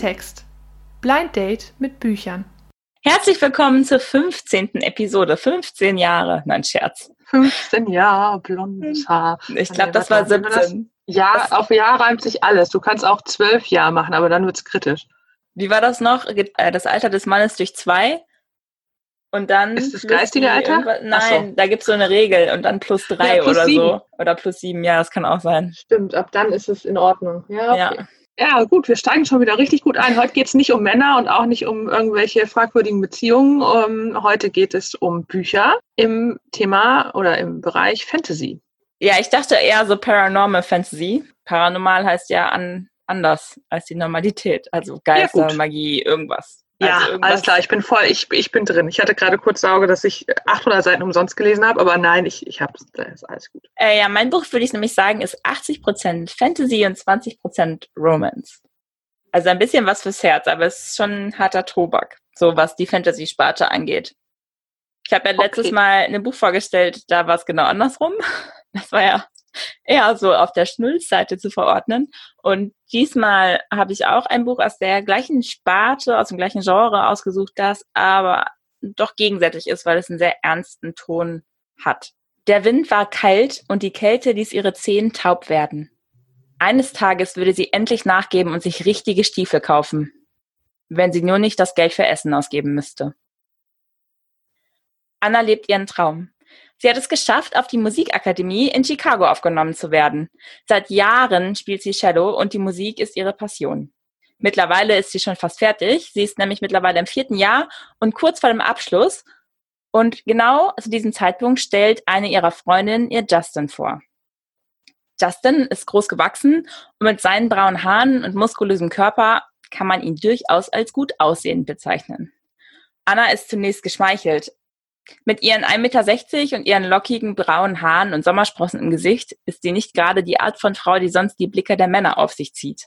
Klappentext. Blind Date mit Büchern. Herzlich willkommen zur 15. Episode. 15 Jahre. Nein, Scherz. 15 Jahre, blondes Haar. Ich glaube, das war 17. Ja, auf Jahr reimt sich alles. Du kannst auch zwölf Jahre machen, aber dann wird's kritisch. Wie war das noch? Äh, Das Alter des Mannes durch zwei. Und dann. Ist das geistige die Alter? Ach so. Nein, da gibt es so eine Regel und dann plus drei Ja, plus oder sieben. so. Oder plus sieben, ja, das kann auch sein. Stimmt, ab dann ist es in Ordnung. Ja, Ja. okay. ja gut, wir steigen schon wieder richtig gut ein. Heute geht's nicht um Männer und auch nicht um irgendwelche fragwürdigen Beziehungen. Um, heute geht es um Bücher im Thema oder im Bereich Fantasy. Ja, ich dachte eher so Paranormal Fantasy. Paranormal heißt ja an, anders als die Normalität. Also Geister, gut. Magie, irgendwas. Ja, also alles klar, ich bin voll, ich, ich bin drin. Ich hatte gerade kurz Sorge, dass ich 800 Seiten umsonst gelesen habe, aber nein, ich, ich habe ist alles gut. Äh, ja, mein Buch würde ich nämlich sagen, ist 80% Fantasy und 20% Romance. Also ein bisschen was fürs Herz, aber es ist schon ein harter Tobak, so was die Fantasy-Sparte angeht. Ich habe ja letztes Okay. Mal ein Buch vorgestellt, da war es genau andersrum. Das war ja eher so auf der Schnulzseite zu verordnen. Und diesmal habe ich auch ein Buch aus der gleichen Sparte, aus dem gleichen Genre ausgesucht, das aber doch gegensätzlich ist, weil es einen sehr ernsten Ton hat. Der Wind war kalt und die Kälte ließ ihre Zehen taub werden. Eines Tages würde sie endlich nachgeben und sich richtige Stiefel kaufen, wenn sie nur nicht das Geld für Essen ausgeben müsste. Anna lebt ihren Traum. Sie hat es geschafft, auf die Musikakademie in Chicago aufgenommen zu werden. Seit Jahren spielt sie Cello und die Musik ist ihre Passion. Mittlerweile ist sie schon fast fertig. Sie ist nämlich mittlerweile im vierten Jahr und kurz vor dem Abschluss. Und genau zu diesem Zeitpunkt stellt eine ihrer Freundinnen ihr Justin vor. Justin ist groß gewachsen und mit seinen braunen Haaren und muskulösem Körper kann man ihn durchaus als gut aussehend bezeichnen. Anna ist zunächst geschmeichelt. Mit ihren 1,60 Meter und ihren lockigen braunen Haaren und Sommersprossen im Gesicht ist sie nicht gerade die Art von Frau, die sonst die Blicke der Männer auf sich zieht.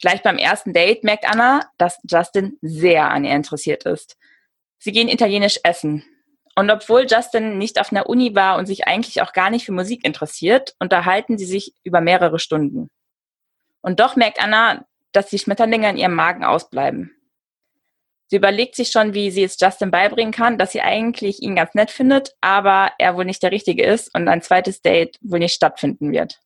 Gleich beim ersten Date merkt Anna, dass Justin sehr an ihr interessiert ist. Sie gehen italienisch essen. Und obwohl Justin nicht auf einer Uni war und sich eigentlich auch gar nicht für Musik interessiert, unterhalten sie sich über mehrere Stunden. Und doch merkt Anna, dass die Schmetterlinge in ihrem Magen ausbleiben. Sie überlegt sich schon, wie sie es Justin beibringen kann, dass sie eigentlich ihn ganz nett findet, aber er wohl nicht der Richtige ist und ein zweites Date wohl nicht stattfinden wird.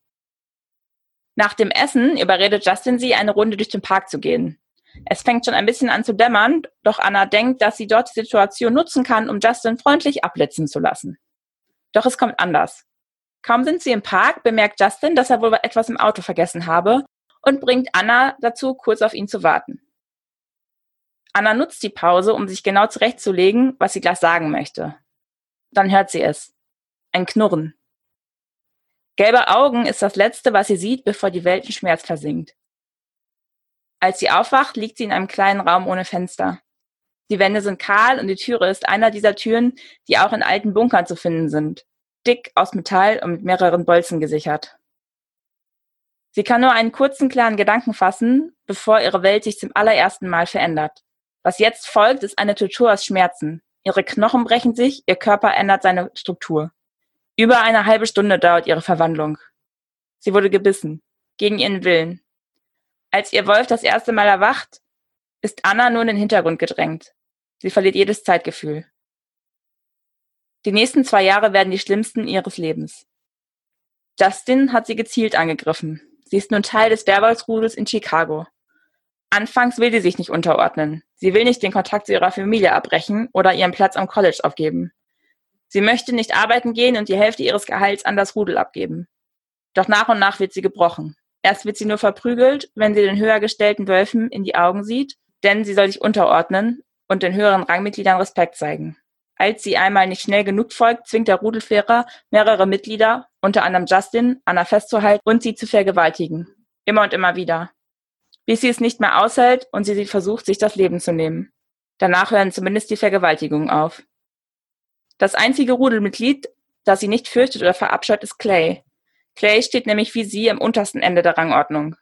Nach dem Essen überredet Justin sie, eine Runde durch den Park zu gehen. Es fängt schon ein bisschen an zu dämmern, doch Anna denkt, dass sie dort die Situation nutzen kann, um Justin freundlich abblitzen zu lassen. Doch es kommt anders. Kaum sind sie im Park, bemerkt Justin, dass er wohl etwas im Auto vergessen habe und bringt Anna dazu, kurz auf ihn zu warten. Anna nutzt die Pause, um sich genau zurechtzulegen, was sie gleich sagen möchte. Dann hört sie es. Ein Knurren. Gelbe Augen ist das Letzte, was sie sieht, bevor die Welt in Schmerz versinkt. Als sie aufwacht, liegt sie in einem kleinen Raum ohne Fenster. Die Wände sind kahl und die Türe ist einer dieser Türen, die auch in alten Bunkern zu finden sind. Dick aus Metall und mit mehreren Bolzen gesichert. Sie kann nur einen kurzen, klaren Gedanken fassen, bevor ihre Welt sich zum allerersten Mal verändert. Was jetzt folgt, ist eine Tortur aus Schmerzen. Ihre Knochen brechen sich, ihr Körper ändert seine Struktur. Über eine halbe Stunde dauert ihre Verwandlung. Sie wurde gebissen, gegen ihren Willen. Als ihr Wolf das erste Mal erwacht, ist Anna nur in den Hintergrund gedrängt. Sie verliert jedes Zeitgefühl. Die nächsten zwei Jahre werden die schlimmsten ihres Lebens. Justin hat sie gezielt angegriffen. Sie ist nun Teil des Werwolfsrudels in Chicago. Anfangs will sie sich nicht unterordnen. Sie will nicht den Kontakt zu ihrer Familie abbrechen oder ihren Platz am College aufgeben. Sie möchte nicht arbeiten gehen und die Hälfte ihres Gehalts an das Rudel abgeben. Doch nach und nach wird sie gebrochen. Erst wird sie nur verprügelt, wenn sie den höher gestellten Wölfen in die Augen sieht, denn sie soll sich unterordnen und den höheren Rangmitgliedern Respekt zeigen. Als sie einmal nicht schnell genug folgt, zwingt der Rudelführer mehrere Mitglieder, unter anderem Justin, Anna festzuhalten und sie zu vergewaltigen. Immer und immer wieder. Bis sie es nicht mehr aushält und sie versucht, sich das Leben zu nehmen. Danach hören zumindest die Vergewaltigungen auf. Das einzige Rudelmitglied, das sie nicht fürchtet oder verabscheut, ist Clay. Clay steht nämlich wie sie am untersten Ende der Rangordnung.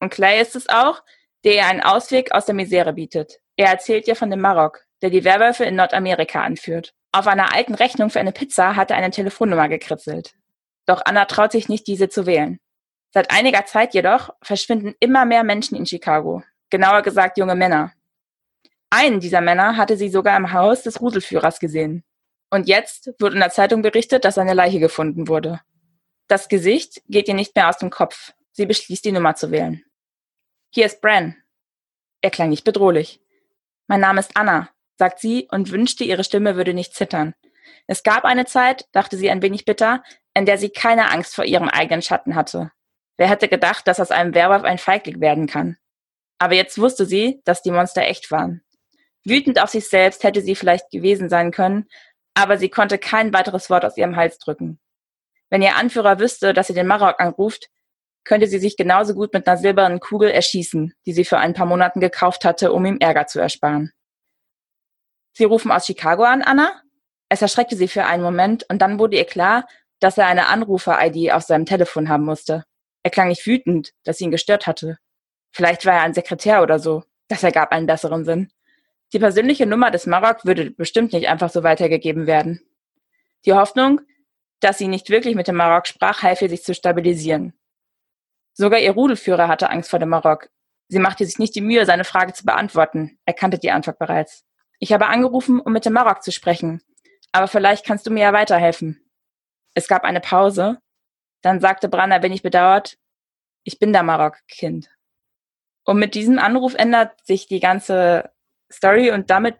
Und Clay ist es auch, der ihr einen Ausweg aus der Misere bietet. Er erzählt ihr von dem Marok, der die Werwölfe in Nordamerika anführt. Auf einer alten Rechnung für eine Pizza hat er eine Telefonnummer gekritzelt. Doch Anna traut sich nicht, diese zu wählen. Seit einiger Zeit jedoch verschwinden immer mehr Menschen in Chicago. genauer gesagt junge Männer. Einen dieser Männer hatte sie sogar im Haus des Rudelführers gesehen. Und jetzt wird in der Zeitung berichtet, dass eine Leiche gefunden wurde. Das Gesicht geht ihr nicht mehr aus dem Kopf. Sie beschließt, die Nummer zu wählen. Hier ist Bran. Er klang nicht bedrohlich. Mein Name ist Anna, sagt sie und wünschte, ihre Stimme würde nicht zittern. Es gab eine Zeit, dachte sie ein wenig bitter, in der sie keine Angst vor ihrem eigenen Schatten hatte. Wer hätte gedacht, dass aus einem Werwolf ein Feigling werden kann? Aber jetzt wusste sie, dass die Monster echt waren. Wütend auf sich selbst hätte sie vielleicht gewesen sein können, aber sie konnte kein weiteres Wort aus ihrem Hals drücken. Wenn ihr Anführer wüsste, dass sie den Marok anruft, könnte sie sich genauso gut mit einer silbernen Kugel erschießen, die sie für ein paar Monaten gekauft hatte, um ihm Ärger zu ersparen. Sie rufen aus Chicago an, Anna? Es erschreckte sie für einen Moment und dann wurde ihr klar, dass er eine Anrufer-ID auf seinem Telefon haben musste. Er klang nicht wütend, dass sie ihn gestört hatte. Vielleicht war er ein Sekretär oder so. Das ergab einen besseren Sinn. Die persönliche Nummer des Marok würde bestimmt nicht einfach so weitergegeben werden. Die Hoffnung, dass sie nicht wirklich mit dem Marok sprach, half ihr, sich zu stabilisieren. Sogar ihr Rudelführer hatte Angst vor dem Marok. Sie machte sich nicht die Mühe, seine Frage zu beantworten. Er kannte die Antwort bereits. Ich habe angerufen, um mit dem Marok zu sprechen. Aber vielleicht kannst du mir ja weiterhelfen. Es gab eine Pause. Dann sagte Bran ein wenig bedauert, ich bin der Marok-Kind. Und mit diesem Anruf ändert sich die ganze Story und damit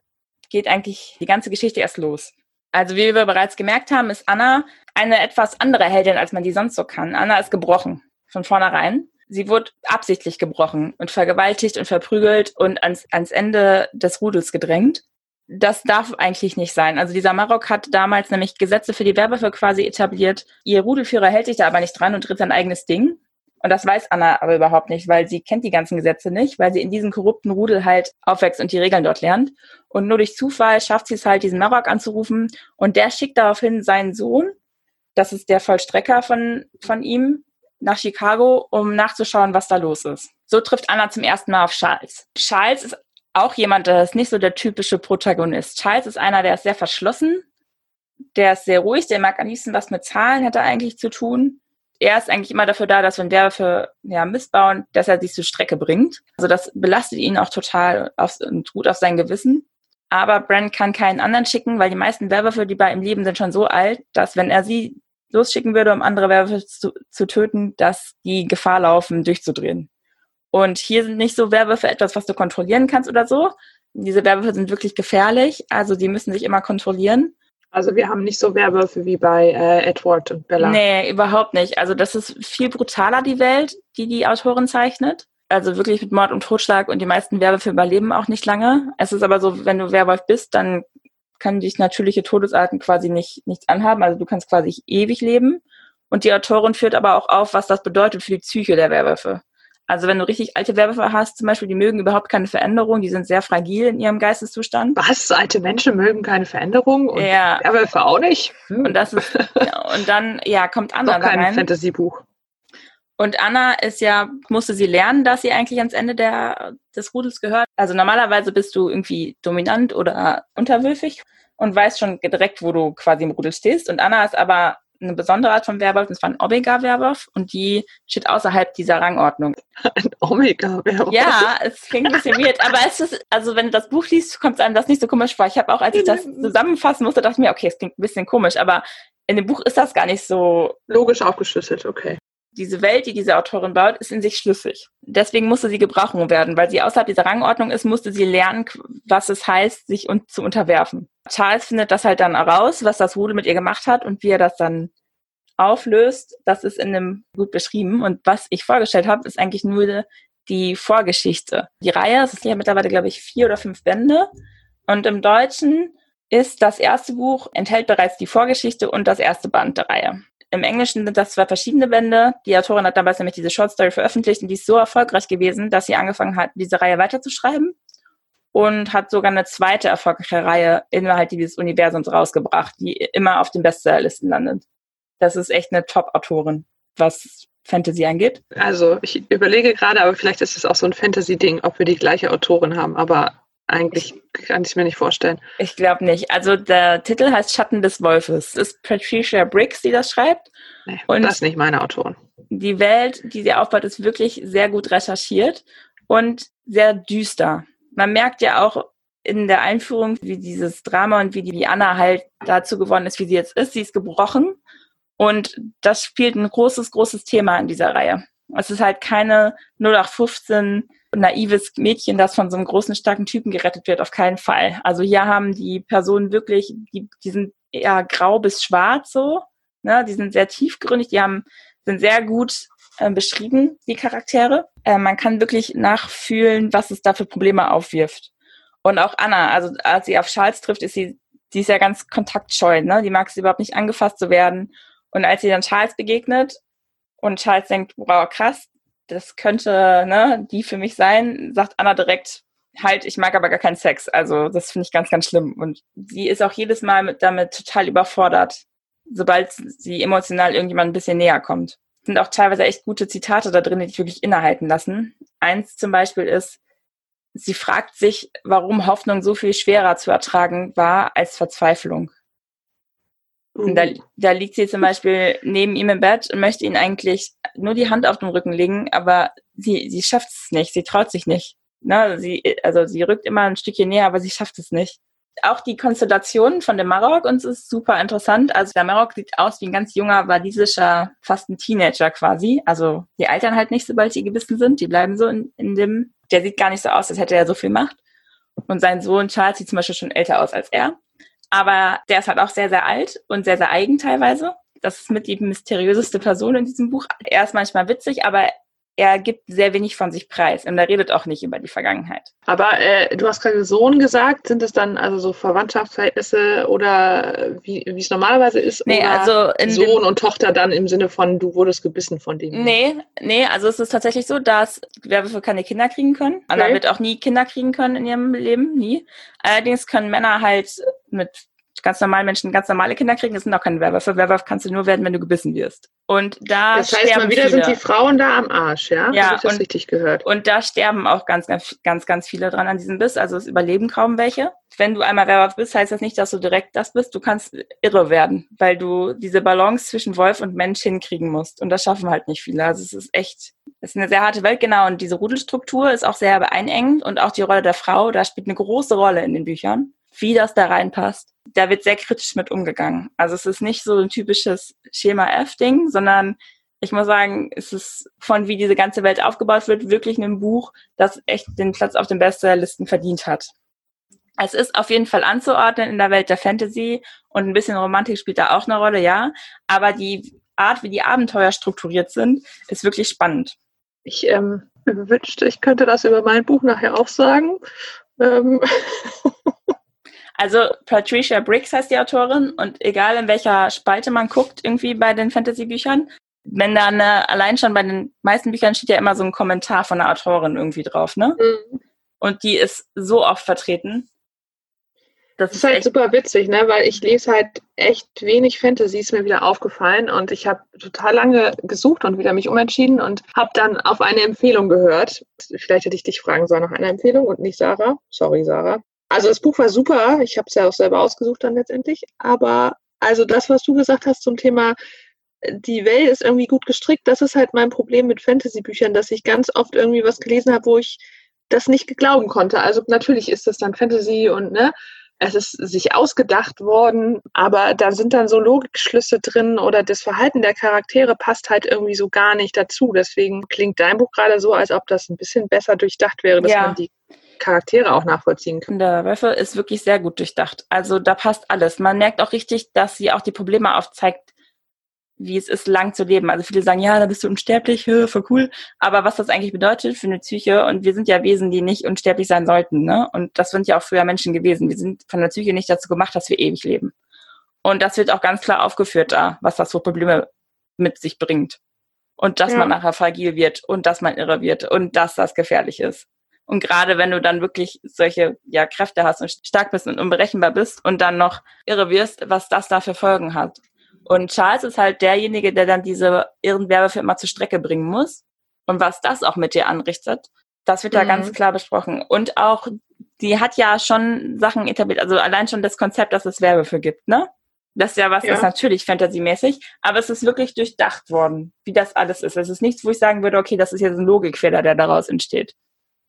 geht eigentlich die ganze Geschichte erst los. Also wie wir bereits gemerkt haben, ist Anna eine etwas andere Heldin, als man die sonst so kann. Anna ist gebrochen, von vornherein. Sie wurde absichtlich gebrochen und vergewaltigt und verprügelt und ans, ans Ende des Rudels gedrängt. Das darf eigentlich nicht sein. Also dieser Marok hat damals nämlich Gesetze für die Werwölfe quasi etabliert. Ihr Rudelführer hält sich da aber nicht dran und tritt sein eigenes Ding. Und das weiß Anna aber überhaupt nicht, weil sie kennt die ganzen Gesetze nicht, weil sie in diesem korrupten Rudel halt aufwächst und die Regeln dort lernt. Und nur durch Zufall schafft sie es halt, diesen Marok anzurufen. Und der schickt daraufhin seinen Sohn, das ist der Vollstrecker von, von ihm, nach Chicago, um nachzuschauen, was da los ist. So trifft Anna zum ersten Mal auf Charles. Charles ist auch jemand, der ist nicht so der typische Protagonist. Charles ist einer, der ist sehr verschlossen, der ist sehr ruhig, der mag am liebsten was mit Zahlen, hat er eigentlich zu tun er ist eigentlich immer dafür da, dass wenn der für ja, Mist bauen, dass er sich zur Strecke bringt. Also das belastet ihn auch total auf, und gut auf sein Gewissen. Aber Bran kann keinen anderen schicken, weil die meisten Werwölfe, die bei ihm leben, sind schon so alt, dass wenn er sie losschicken würde, um andere Werwölfe zu, zu töten, dass die Gefahr laufen, durchzudrehen. Und hier sind nicht so Werwölfe etwas, was du kontrollieren kannst oder so. Diese Werwölfe sind wirklich gefährlich, also die müssen sich immer kontrollieren. Also wir haben nicht so Werwölfe wie bei äh, Edward und Bella. Nee, überhaupt nicht. Also das ist viel brutaler, die Welt, die die Autorin zeichnet. Also wirklich mit Mord und Totschlag und die meisten Werwölfe überleben auch nicht lange. Es ist aber so, wenn du Werwolf bist, dann können dich natürliche Todesarten quasi nicht nichts anhaben. Also du kannst quasi ewig leben. Und die Autorin führt aber auch auf, was das bedeutet für die Psyche der Werwölfe. Also wenn du richtig alte Werwölfe hast, zum Beispiel, die mögen überhaupt keine Veränderung, die sind sehr fragil in ihrem Geisteszustand. Was? Alte Menschen mögen keine Veränderung und ja. Werwölfe auch nicht? Hm. Und das ist, und dann, ja, kommt Anna Doch kein rein. Fantasy-Buch. Und Anna ist ja, musste sie lernen, dass sie eigentlich ans Ende der, des Rudels gehört. Also normalerweise bist du irgendwie dominant oder unterwürfig und weißt schon direkt, wo du quasi im Rudel stehst. Und Anna ist aber eine besondere Art von Werwolf, das war ein Omega-Werwolf und die steht außerhalb dieser Rangordnung. Ein Omega-Werwolf? Ja, es klingt ein bisschen weird, aber es ist, also wenn du das Buch liest, kommt es einem das nicht so komisch vor. Ich habe auch, als ich das zusammenfassen musste, dachte ich mir, okay, es klingt ein bisschen komisch, aber in dem Buch ist das gar nicht so... Logisch aufgeschlüsselt, okay diese Welt, die diese Autorin baut, ist in sich schlüssig. Deswegen musste sie gebrochen werden, weil sie außerhalb dieser Rangordnung ist, musste sie lernen, was es heißt, sich un zu unterwerfen. Charles findet das halt dann heraus, was das Rudel mit ihr gemacht hat und wie er das dann auflöst. Das ist in einem gut beschrieben. Und was ich vorgestellt habe, ist eigentlich nur die Vorgeschichte. Die Reihe, es ist ja mittlerweile, glaube ich, vier oder fünf Bände. Und im Deutschen ist das erste Buch, enthält bereits die Vorgeschichte und das erste Band der Reihe. Im Englischen sind das zwei verschiedene Bände. Die Autorin hat damals nämlich diese Short Story veröffentlicht und die ist so erfolgreich gewesen, dass sie angefangen hat, diese Reihe weiterzuschreiben und hat sogar eine zweite erfolgreiche Reihe innerhalb dieses Universums rausgebracht, die immer auf den Bestsellerlisten landet. Das ist echt eine Top-Autorin, was Fantasy angeht. Also ich überlege gerade, aber vielleicht ist es auch so ein Fantasy-Ding, ob wir die gleiche Autorin haben, aber eigentlich kann ich es mir nicht vorstellen. Ich glaube nicht. Also der Titel heißt Schatten des Wolfes. Es ist Patricia Briggs, die das schreibt. Nee, und das ist nicht meine Autorin. Die Welt, die sie aufbaut, ist wirklich sehr gut recherchiert. Und sehr düster. Man merkt ja auch in der Einführung, wie dieses Drama und wie die Anna halt dazu geworden ist, wie sie jetzt ist. Sie ist gebrochen und das spielt ein großes, großes Thema in dieser Reihe. Es ist halt keine 0815 naives Mädchen, das von so einem großen, starken Typen gerettet wird, auf keinen Fall. Also hier haben die Personen wirklich, die, die sind eher grau bis schwarz so, ne? die sind sehr tiefgründig, die haben, sind sehr gut äh, beschrieben, die Charaktere. Äh, man kann wirklich nachfühlen, was es da für Probleme aufwirft. Und auch Anna, also als sie auf Charles trifft, ist sie, die ist ja ganz kontaktscheu, ne? Die mag es überhaupt nicht angefasst zu werden. Und als sie dann Charles begegnet und Charles denkt, wow, krass, das könnte ne, die für mich sein, sagt Anna direkt, halt, ich mag aber gar keinen Sex. Also das finde ich ganz, ganz schlimm. Und sie ist auch jedes Mal mit, damit total überfordert, sobald sie emotional irgendjemand ein bisschen näher kommt. Sind auch teilweise echt gute Zitate da drin, die dich wirklich innehalten lassen. Eins zum Beispiel ist, sie fragt sich, warum Hoffnung so viel schwerer zu ertragen war als Verzweiflung. Und da, mhm. da liegt sie zum Beispiel neben ihm im Bett und möchte ihn eigentlich nur die Hand auf den Rücken legen, aber sie, sie schafft es nicht, sie traut sich nicht. Ne? Sie, also sie rückt immer ein Stückchen näher, aber sie schafft es nicht. Auch die Konstellation von dem Marok uns ist super interessant. Also der Marok sieht aus wie ein ganz junger, walisischer, fast ein Teenager quasi. Also die altern halt nicht, sobald sie gebissen sind. Die bleiben so in, in dem, der sieht gar nicht so aus, als hätte er so viel Macht. Und sein Sohn Charles sieht zum Beispiel schon älter aus als er. Aber der ist halt auch sehr, sehr alt und sehr, sehr eigen teilweise. Das ist mit die mysteriöseste Person in diesem Buch. Er ist manchmal witzig, aber er gibt sehr wenig von sich preis und er redet auch nicht über die Vergangenheit. Aber äh, du hast gerade Sohn gesagt, sind es dann also so Verwandtschaftsverhältnisse oder wie es normalerweise ist? Nee, also Sohn und Tochter dann im Sinne von, du wurdest gebissen von dem? Nee, nee, also es ist tatsächlich so, dass Werwölfe keine Kinder kriegen können. Okay. Anna wird auch nie Kinder kriegen können in ihrem Leben, nie. Allerdings können Männer halt mit ganz normale Menschen ganz normale Kinder kriegen, das sind auch keine Werwölfe. Werwolf kannst du nur werden, wenn du gebissen wirst. Und da das heißt, mal wieder viele. sind die Frauen da am Arsch, ja? Ja, Habe ich das und, richtig gehört. Und da sterben auch ganz, ganz, ganz, ganz viele dran an diesem Biss. Also es überleben kaum welche. Wenn du einmal Werwolf bist, heißt das nicht, dass du direkt das bist. Du kannst irre werden, weil du diese Balance zwischen Wolf und Mensch hinkriegen musst. Und das schaffen halt nicht viele. Also es ist echt, es ist eine sehr harte Welt, genau. Und diese Rudelstruktur ist auch sehr beeinengend und auch die Rolle der Frau, da spielt eine große Rolle in den Büchern wie das da reinpasst. Da wird sehr kritisch mit umgegangen. Also es ist nicht so ein typisches Schema F-Ding, sondern ich muss sagen, es ist von wie diese ganze Welt aufgebaut wird, wirklich ein Buch, das echt den Platz auf den Bestsellerlisten verdient hat. Es ist auf jeden Fall anzuordnen in der Welt der Fantasy und ein bisschen Romantik spielt da auch eine Rolle, ja. Aber die Art, wie die Abenteuer strukturiert sind, ist wirklich spannend. Ich ähm, wünschte, ich könnte das über mein Buch nachher auch sagen. Ähm. Also Patricia Briggs heißt die Autorin und egal in welcher Spalte man guckt, irgendwie bei den Fantasy-Büchern, wenn da eine, allein schon bei den meisten Büchern steht ja immer so ein Kommentar von der Autorin irgendwie drauf, ne? Mhm. Und die ist so oft vertreten. Das, das ist, halt super witzig, ne? Weil ich lese halt echt wenig Fantasy, ist mir wieder aufgefallen und ich habe total lange gesucht und wieder mich umentschieden und habe dann auf eine Empfehlung gehört. Vielleicht hätte ich dich fragen sollen nach einer Empfehlung und nicht Sarah. Sorry, Sarah. Also das Buch war super. Ich habe es ja auch selber ausgesucht dann letztendlich. Aber also das, was du gesagt hast zum Thema, die Welt ist irgendwie gut gestrickt, das ist halt mein Problem mit Fantasy-Büchern, dass ich ganz oft irgendwie was gelesen habe, wo ich das nicht glauben konnte. Also natürlich ist das dann Fantasy und ne, es ist sich ausgedacht worden, aber da sind dann so Logikschlüsse drin oder das Verhalten der Charaktere passt halt irgendwie so gar nicht dazu. Deswegen klingt dein Buch gerade so, als ob das ein bisschen besser durchdacht wäre, dass ja. man die Charaktere auch nachvollziehen kann. Der Wölfe ist wirklich sehr gut durchdacht. Also da passt alles. Man merkt auch richtig, dass sie auch die Probleme aufzeigt, wie es ist, lang zu leben. Also viele sagen, ja, da bist du unsterblich, voll cool. Aber was das eigentlich bedeutet für eine Psyche, und wir sind ja Wesen, die nicht unsterblich sein sollten, ne? Und das sind ja auch früher Menschen gewesen. Wir sind von der Psyche nicht dazu gemacht, dass wir ewig leben. Und das wird auch ganz klar aufgeführt da, was das für Probleme mit sich bringt. Und dass ja. man nachher fragil wird und dass man irre wird und dass das gefährlich ist. Und gerade wenn du dann wirklich solche ja, Kräfte hast und stark bist und unberechenbar bist und dann noch irre wirst, was das da für Folgen hat. Und Charles ist halt derjenige, der dann diese irren Werwölfe immer zur Strecke bringen muss. Und was das auch mit dir anrichtet, das wird da mhm. ganz klar besprochen. Und auch, die hat ja schon Sachen etabliert, also allein schon das Konzept, dass es Werwölfe gibt, ne? Das ist ja was, ja. das ist natürlich fantasymäßig, aber es ist wirklich durchdacht worden, wie das alles ist. Es ist nichts, wo ich sagen würde, okay, das ist jetzt ein Logikfehler, der daraus entsteht.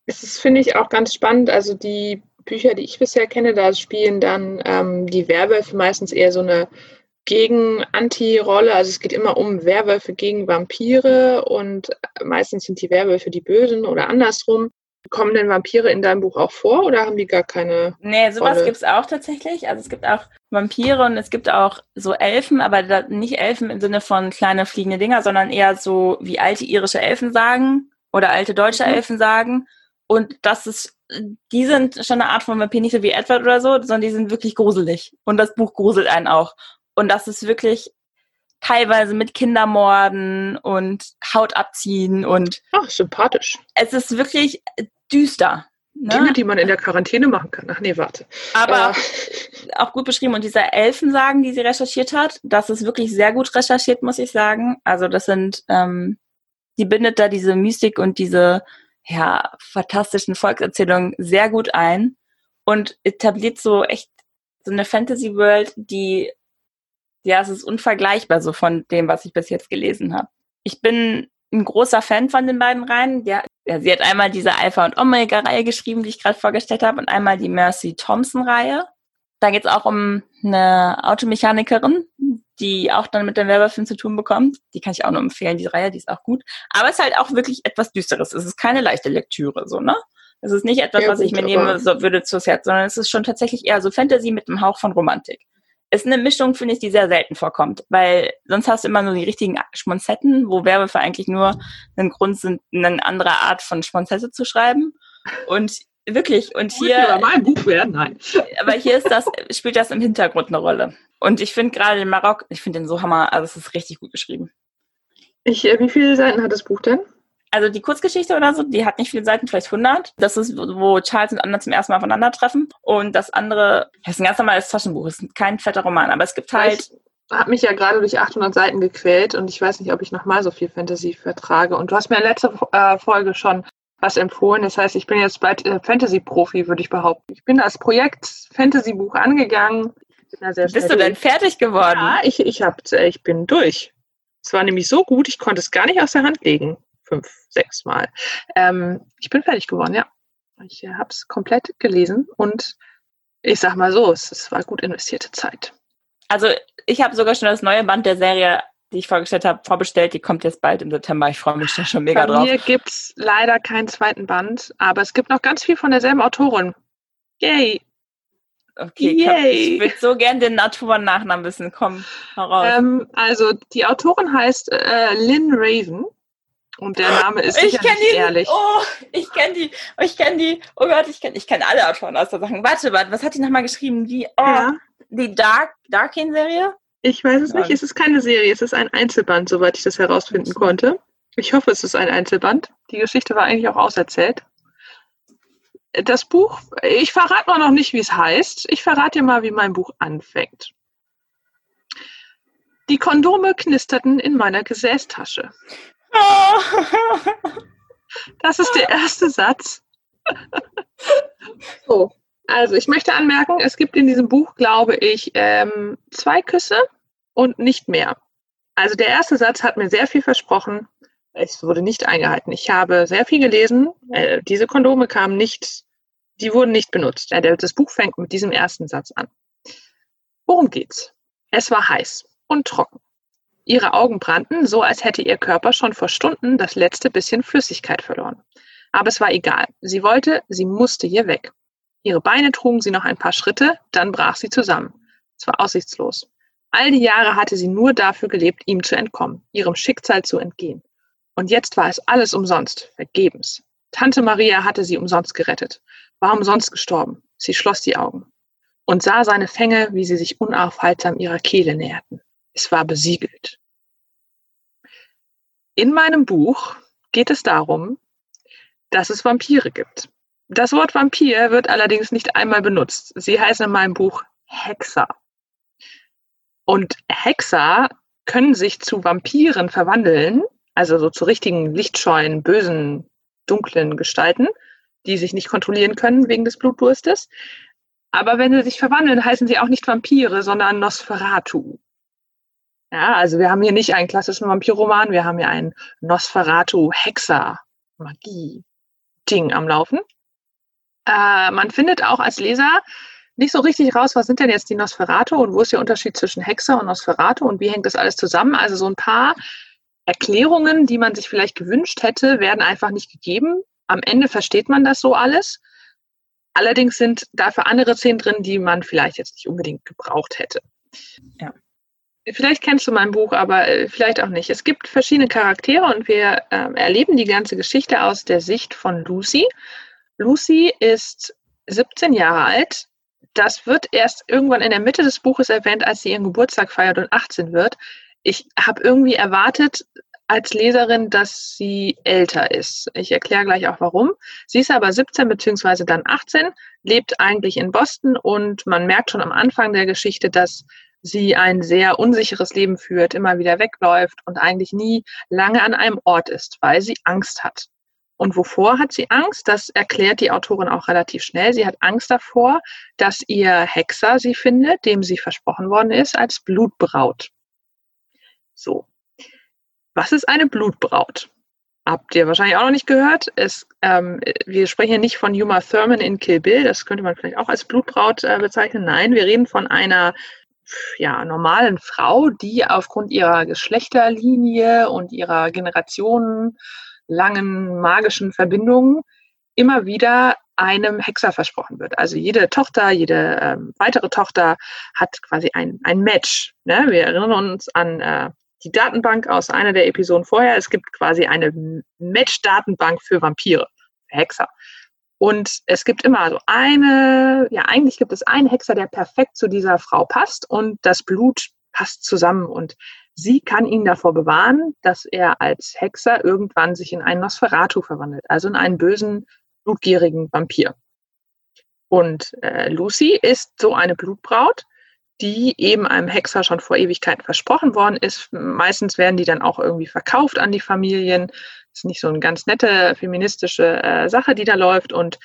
Es ist, finde ich, auch ganz spannend. Also die Bücher, die ich bisher kenne, da spielen dann ähm, die Werwölfe meistens eher so eine Gegen-Anti-Rolle. Also es geht immer um Werwölfe gegen Vampire und meistens sind die Werwölfe die Bösen oder andersrum. Kommen denn Vampire in deinem Buch auch vor oder haben die gar keine? Nee, sowas gibt es auch tatsächlich. Also es gibt auch Vampire und es gibt auch so Elfen, aber nicht Elfen im Sinne von kleine fliegende Dinger, sondern eher so wie alte irische Elfen sagen oder alte deutsche mhm. Elfen sagen. Und das ist, die sind schon eine Art von Vampir, nicht so wie Edward oder so, sondern die sind wirklich gruselig. Und das Buch gruselt einen auch. Und das ist wirklich teilweise mit Kindermorden und Haut abziehen und. Ach, sympathisch. Es ist wirklich düster. Ne? Dinge, die man in der Quarantäne machen kann. Ach nee, warte. Aber äh. auch gut beschrieben. Und dieser Elfensagen, die sie recherchiert hat, das ist wirklich sehr gut recherchiert, muss ich sagen. Also das sind, ähm, die bindet da diese Mystik und diese ja, fantastischen Volkserzählungen sehr gut ein und etabliert so echt so eine Fantasy-World, die, ja, es ist unvergleichbar so von dem, was ich bis jetzt gelesen habe. Ich bin ein großer Fan von den beiden Reihen. Ja, sie hat einmal diese Alpha- und Omega-Reihe geschrieben, die ich gerade vorgestellt habe, und einmal die Mercy Thompson-Reihe. Da geht es auch um eine Automechanikerin, die auch dann mit den Werwölfen zu tun bekommt. Die kann ich auch nur empfehlen, die Reihe, die ist auch gut. Aber es ist halt auch wirklich etwas Düsteres. Es ist keine leichte Lektüre, so, ne? Es ist nicht etwas, ja, was ich mir nehmen so, würde zu Herz, sondern es ist schon tatsächlich eher so Fantasy mit einem Hauch von Romantik. Ist eine Mischung, finde ich, die sehr selten vorkommt, weil sonst hast du immer nur die richtigen Schmonzetten, wo Werwölfe eigentlich nur ein Grund sind, eine andere Art von Schmonzette zu schreiben. Und wirklich, und hier. Muss mein Buch werden, nein. Aber hier ist das, spielt das im Hintergrund eine Rolle. Und ich finde gerade den Marok, ich finde den so hammer, also es ist richtig gut geschrieben. Ich, äh, wie viele Seiten hat das Buch denn? Also die Kurzgeschichte oder so, die hat nicht viele Seiten, vielleicht 100. Das ist, wo Charles und Anna zum ersten Mal aufeinandertreffen. Und das andere, das ist ein ganz normales Taschenbuch, es ist kein fetter Roman, aber es gibt halt... Ich habe mich ja gerade durch 800 Seiten gequält und ich weiß nicht, ob ich nochmal so viel Fantasy vertrage. Und du hast mir in der letzten äh, Folge schon was empfohlen. Das heißt, ich bin jetzt bald äh, Fantasy-Profi, würde ich behaupten. Ich bin das Projekt Fantasy-Buch angegangen. Bist du denn fertig geworden? Ja, ich, ich, hab, ich bin durch. Es war nämlich so gut, ich konnte es gar nicht aus der Hand legen. Fünf, sechs Mal. Ähm, ich bin fertig geworden, ja. Ich äh, habe es komplett gelesen und ich sag mal so, es, es war gut investierte Zeit. Also ich habe sogar schon das neue Band der Serie, die ich vorgestellt habe, vorbestellt. Die kommt jetzt bald im September. Ich freue mich da schon mega Bei drauf. Hier gibt es leider keinen zweiten Band, aber es gibt noch ganz viel von derselben Autorin. Yay! Okay, komm, ich würde so gern den Natur-Nachnamen wissen. Komm, heraus. Ähm, also die Autorin heißt äh, Lynn Raven. Und der Name ist ich sicherlich die, ehrlich. Oh, ich kenne die. Oh, ich kenne die. Oh Gott, ich kenne ich kenn alle Autoren aus der Sachen. Warte, warte, was hat die nochmal geschrieben? Die, oh, ja. die Dark, Darkin-Serie? Ich weiß es ja. nicht. Es ist keine Serie. Es ist ein Einzelband, soweit ich das herausfinden konnte. Ich hoffe, es ist ein Einzelband. Die Geschichte war eigentlich auch auserzählt das Buch, ich verrate mal noch nicht, wie es heißt. Ich verrate dir mal, wie mein Buch anfängt. Die Kondome knisterten in meiner Gesäßtasche. Das ist der erste Satz. So, also ich möchte anmerken, es gibt in diesem Buch, glaube ich, ähm, zwei Küsse und nicht mehr. Also der erste Satz hat mir sehr viel versprochen. Es wurde nicht eingehalten. Ich habe sehr viel gelesen. Äh, diese Kondome kamen nicht die wurden nicht benutzt. Das Buch fängt mit diesem ersten Satz an. Worum geht's? Es war heiß und trocken. Ihre Augen brannten, so als hätte ihr Körper schon vor Stunden das letzte bisschen Flüssigkeit verloren. Aber es war egal. Sie wollte, sie musste hier weg. Ihre Beine trugen sie noch ein paar Schritte, dann brach sie zusammen. Es war aussichtslos. All die Jahre hatte sie nur dafür gelebt, ihm zu entkommen, ihrem Schicksal zu entgehen. Und jetzt war es alles umsonst, vergebens. Tante Maria hatte sie umsonst gerettet war umsonst gestorben. Sie schloss die Augen und sah seine Fänge, wie sie sich unaufhaltsam ihrer Kehle näherten. Es war besiegelt. In meinem Buch geht es darum, dass es Vampire gibt. Das Wort Vampir wird allerdings nicht einmal benutzt. Sie heißen in meinem Buch Hexer. Und Hexer können sich zu Vampiren verwandeln, also so zu richtigen lichtscheuen, bösen, dunklen Gestalten die sich nicht kontrollieren können wegen des Blutdurstes. Aber wenn sie sich verwandeln, heißen sie auch nicht Vampire, sondern Nosferatu. Ja, also wir haben hier nicht einen klassischen Vampirroman, wir haben hier einen Nosferatu, Hexer, Magie. Ding am Laufen. Äh, man findet auch als Leser nicht so richtig raus, was sind denn jetzt die Nosferatu und wo ist der Unterschied zwischen Hexer und Nosferatu und wie hängt das alles zusammen? Also so ein paar Erklärungen, die man sich vielleicht gewünscht hätte, werden einfach nicht gegeben. Am Ende versteht man das so alles. Allerdings sind dafür andere Szenen drin, die man vielleicht jetzt nicht unbedingt gebraucht hätte. Ja. Vielleicht kennst du mein Buch, aber äh, vielleicht auch nicht. Es gibt verschiedene Charaktere und wir äh, erleben die ganze Geschichte aus der Sicht von Lucy. Lucy ist 17 Jahre alt. Das wird erst irgendwann in der Mitte des Buches erwähnt, als sie ihren Geburtstag feiert und 18 wird. Ich habe irgendwie erwartet als Leserin, dass sie älter ist. Ich erkläre gleich auch warum. Sie ist aber 17 beziehungsweise dann 18, lebt eigentlich in Boston und man merkt schon am Anfang der Geschichte, dass sie ein sehr unsicheres Leben führt, immer wieder wegläuft und eigentlich nie lange an einem Ort ist, weil sie Angst hat. Und wovor hat sie Angst? Das erklärt die Autorin auch relativ schnell. Sie hat Angst davor, dass ihr Hexer sie findet, dem sie versprochen worden ist, als Blutbraut. So. Was ist eine Blutbraut? Habt ihr wahrscheinlich auch noch nicht gehört. Es, ähm, wir sprechen hier nicht von Uma Thurman in Kill Bill, das könnte man vielleicht auch als Blutbraut äh, bezeichnen. Nein, wir reden von einer ja, normalen Frau, die aufgrund ihrer Geschlechterlinie und ihrer generationenlangen magischen Verbindungen immer wieder einem Hexer versprochen wird. Also jede Tochter, jede ähm, weitere Tochter hat quasi ein, ein Match. Ne? Wir erinnern uns an äh, die Datenbank aus einer der Episoden vorher. Es gibt quasi eine Match-Datenbank für Vampire, für Hexer. Und es gibt immer so eine, ja, eigentlich gibt es einen Hexer, der perfekt zu dieser Frau passt und das Blut passt zusammen und sie kann ihn davor bewahren, dass er als Hexer irgendwann sich in einen Nosferatu verwandelt, also in einen bösen, blutgierigen Vampir. Und äh, Lucy ist so eine Blutbraut, die eben einem Hexer schon vor Ewigkeiten versprochen worden ist. Meistens werden die dann auch irgendwie verkauft an die Familien. Das ist nicht so eine ganz nette feministische äh, Sache, die da läuft. Und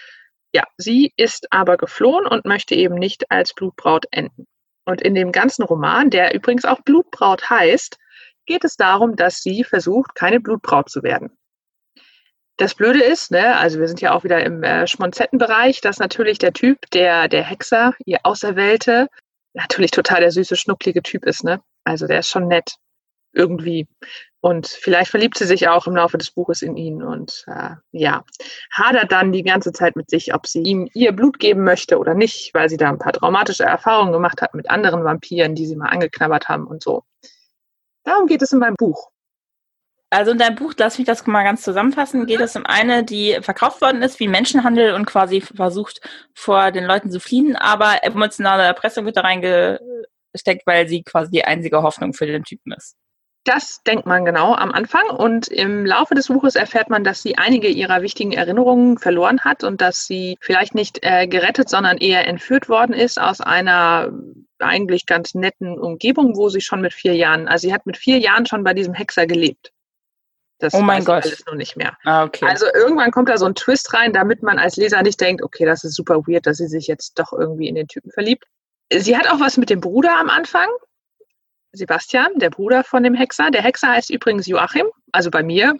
ja, sie ist aber geflohen und möchte eben nicht als Blutbraut enden. Und in dem ganzen Roman, der übrigens auch Blutbraut heißt, geht es darum, dass sie versucht, keine Blutbraut zu werden. Das Blöde ist, ne, also wir sind ja auch wieder im äh, Schmonzettenbereich, dass natürlich der Typ, der, der Hexer, ihr Auserwählte, natürlich total der süße, schnucklige Typ ist, ne? Also der ist schon nett. Irgendwie. Und vielleicht verliebt sie sich auch im Laufe des Buches in ihn und äh, ja, hadert dann die ganze Zeit mit sich, ob sie ihm ihr Blut geben möchte oder nicht, weil sie da ein paar traumatische Erfahrungen gemacht hat mit anderen Vampiren, die sie mal angeknabbert haben und so. Darum geht es in meinem Buch. Also in deinem Buch, lass mich das mal ganz zusammenfassen, geht es um eine, die verkauft worden ist wie Menschenhandel und quasi versucht, vor den Leuten zu fliehen, aber emotionale Erpressung wird da reingesteckt, weil sie quasi die einzige Hoffnung für den Typen ist. Das denkt man genau am Anfang und im Laufe des Buches erfährt man, dass sie einige ihrer wichtigen Erinnerungen verloren hat und dass sie vielleicht nicht äh, gerettet, sondern eher entführt worden ist aus einer eigentlich ganz netten Umgebung, wo sie schon mit vier Jahren, also sie hat mit vier Jahren schon bei diesem Hexer gelebt. Das oh mein Gott. alles noch nicht mehr. Ah, okay. Also irgendwann kommt da so ein Twist rein, damit man als Leser nicht denkt, okay, das ist super weird, dass sie sich jetzt doch irgendwie in den Typen verliebt. Sie hat auch was mit dem Bruder am Anfang. Sebastian, der Bruder von dem Hexer. Der Hexer heißt übrigens Joachim, also bei mir.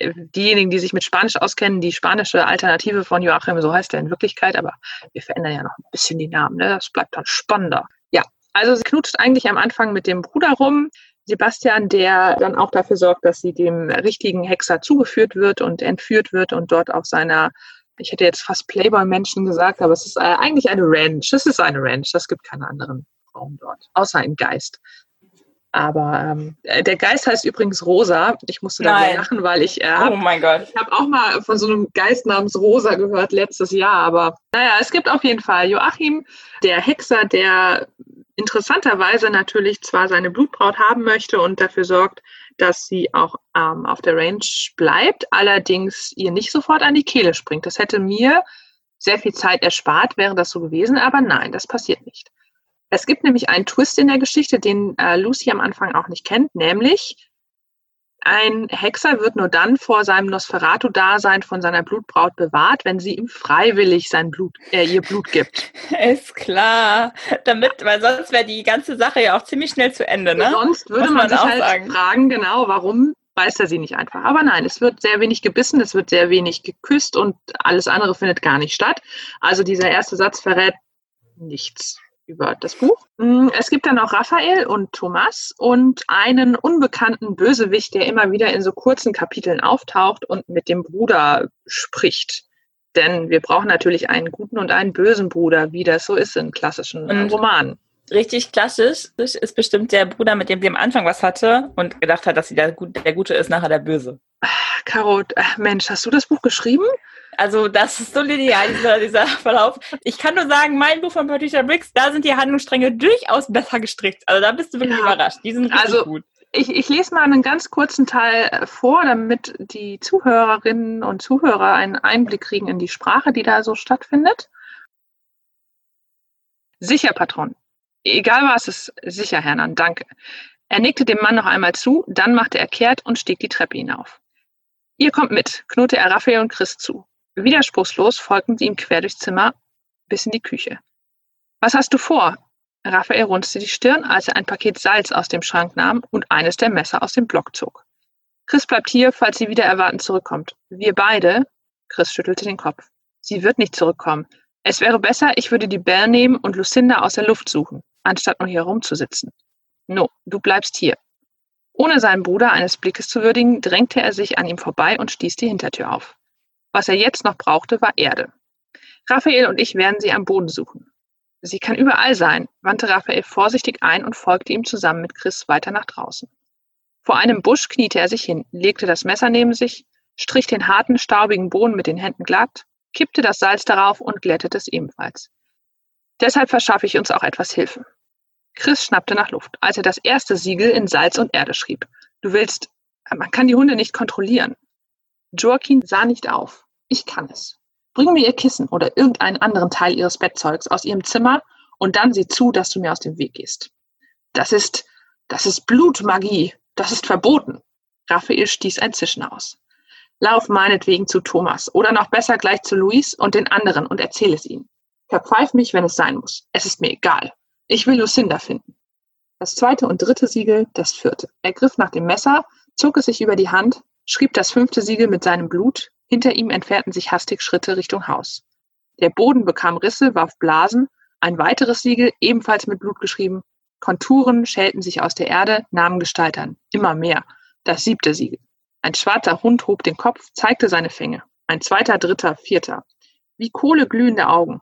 Diejenigen, die sich mit Spanisch auskennen, die spanische Alternative von Joachim, so heißt er in Wirklichkeit, aber wir verändern ja noch ein bisschen die Namen, ne? das bleibt dann spannender. Ja, also sie knutscht eigentlich am Anfang mit dem Bruder rum. Sebastian, der dann auch dafür sorgt, dass sie dem richtigen Hexer zugeführt wird und entführt wird und dort auf seiner, ich hätte jetzt fast Playboy-Menschen gesagt, aber es ist äh, eigentlich eine Ranch. Es ist eine Ranch. Es gibt keine anderen Frauen dort, außer ein Geist. Aber ähm, der Geist heißt übrigens Rosa. Ich musste dabei lachen, weil ich äh, hab, oh mein Gott. ich habe auch mal von so einem Geist namens Rosa gehört letztes Jahr. Aber naja, es gibt auf jeden Fall Joachim, der Hexer, der interessanterweise natürlich zwar seine Blutbraut haben möchte und dafür sorgt, dass sie auch ähm, auf der Range bleibt, allerdings ihr nicht sofort an die Kehle springt. Das hätte mir sehr viel Zeit erspart, wäre das so gewesen, aber nein, das passiert nicht. Es gibt nämlich einen Twist in der Geschichte, den äh, Lucy am Anfang auch nicht kennt, nämlich ein Hexer wird nur dann vor seinem Nosferatu-Dasein von seiner Blutbraut bewahrt, wenn sie ihm freiwillig sein Blut, äh, ihr Blut gibt. Ist klar. Damit, weil sonst wäre die ganze Sache ja auch ziemlich schnell zu Ende, ne? Sonst würde man, man, sich halt sagen. fragen, genau, warum beißt er sie nicht einfach. Aber nein, es wird sehr wenig gebissen, es wird sehr wenig geküsst und alles andere findet gar nicht statt. Also dieser erste Satz verrät nichts über das Buch. Mm, es gibt dann auch Raphael und Thomas und einen unbekannten Bösewicht, der immer wieder in so kurzen Kapiteln auftaucht und mit dem Bruder spricht. Denn wir brauchen natürlich einen guten und einen bösen Bruder, wie das so ist in klassischen und Romanen. Richtig klassisch ist bestimmt der Bruder, mit dem sie am Anfang was hatte und gedacht hat, dass sie der, der Gute ist, nachher der Böse. Caro, äh, Mensch, hast du das Buch geschrieben? Also das ist so linear, dieser, dieser Verlauf. Ich kann nur sagen, mein Buch von Patricia Briggs, da sind die Handlungsstränge durchaus besser gestrickt. Also da bist du wirklich ja. überrascht. Die sind richtig also, gut. Ich, ich lese mal einen ganz kurzen Teil vor, damit die Zuhörerinnen und Zuhörer einen Einblick kriegen in die Sprache, die da so stattfindet. Sicher, Patron. Egal was es sicher, Hernan, danke. Er nickte dem Mann noch einmal zu, dann machte er kehrt und stieg die Treppe hinauf. Ihr kommt mit, knurrte er Raphael und Chris zu. Widerspruchslos folgten sie ihm quer durchs Zimmer bis in die Küche. Was hast du vor? Raphael runzte die Stirn, als er ein Paket Salz aus dem Schrank nahm und eines der Messer aus dem Block zog. Chris bleibt hier, falls sie wieder erwartend zurückkommt. Wir beide, Chris schüttelte den Kopf. Sie wird nicht zurückkommen. Es wäre besser, ich würde die Bell nehmen und Lucinda aus der Luft suchen, anstatt nur hier rumzusitzen. No, du bleibst hier. Ohne seinen Bruder eines Blickes zu würdigen, drängte er sich an ihm vorbei und stieß die Hintertür auf. Was er jetzt noch brauchte, war Erde. Raphael und ich werden sie am Boden suchen. Sie kann überall sein, wandte Raphael vorsichtig ein und folgte ihm zusammen mit Chris weiter nach draußen. Vor einem Busch kniete er sich hin, legte das Messer neben sich, strich den harten, staubigen Boden mit den Händen glatt, kippte das Salz darauf und glättete es ebenfalls. Deshalb verschaffe ich uns auch etwas Hilfe. Chris schnappte nach Luft, als er das erste Siegel in Salz und Erde schrieb. Du willst, man kann die Hunde nicht kontrollieren. Joaquin sah nicht auf. Ich kann es. Bring mir ihr Kissen oder irgendeinen anderen Teil ihres Bettzeugs aus ihrem Zimmer und dann sieh zu, dass du mir aus dem Weg gehst. Das ist, das ist Blutmagie. Das ist verboten. Raphael stieß ein Zischen aus. Lauf meinetwegen zu Thomas oder noch besser gleich zu Luis und den anderen und erzähl es ihnen. Verpfeif mich, wenn es sein muss. Es ist mir egal. Ich will Lucinda finden. Das zweite und dritte Siegel, das vierte. Er griff nach dem Messer, zog es sich über die Hand, schrieb das fünfte Siegel mit seinem Blut, hinter ihm entfernten sich hastig Schritte Richtung Haus. Der Boden bekam Risse, warf Blasen, ein weiteres Siegel, ebenfalls mit Blut geschrieben, Konturen schälten sich aus der Erde, nahmen Gestalt an, immer mehr. Das siebte Siegel. Ein schwarzer Hund hob den Kopf, zeigte seine Fänge. Ein zweiter, dritter, vierter. Wie kohleglühende Augen.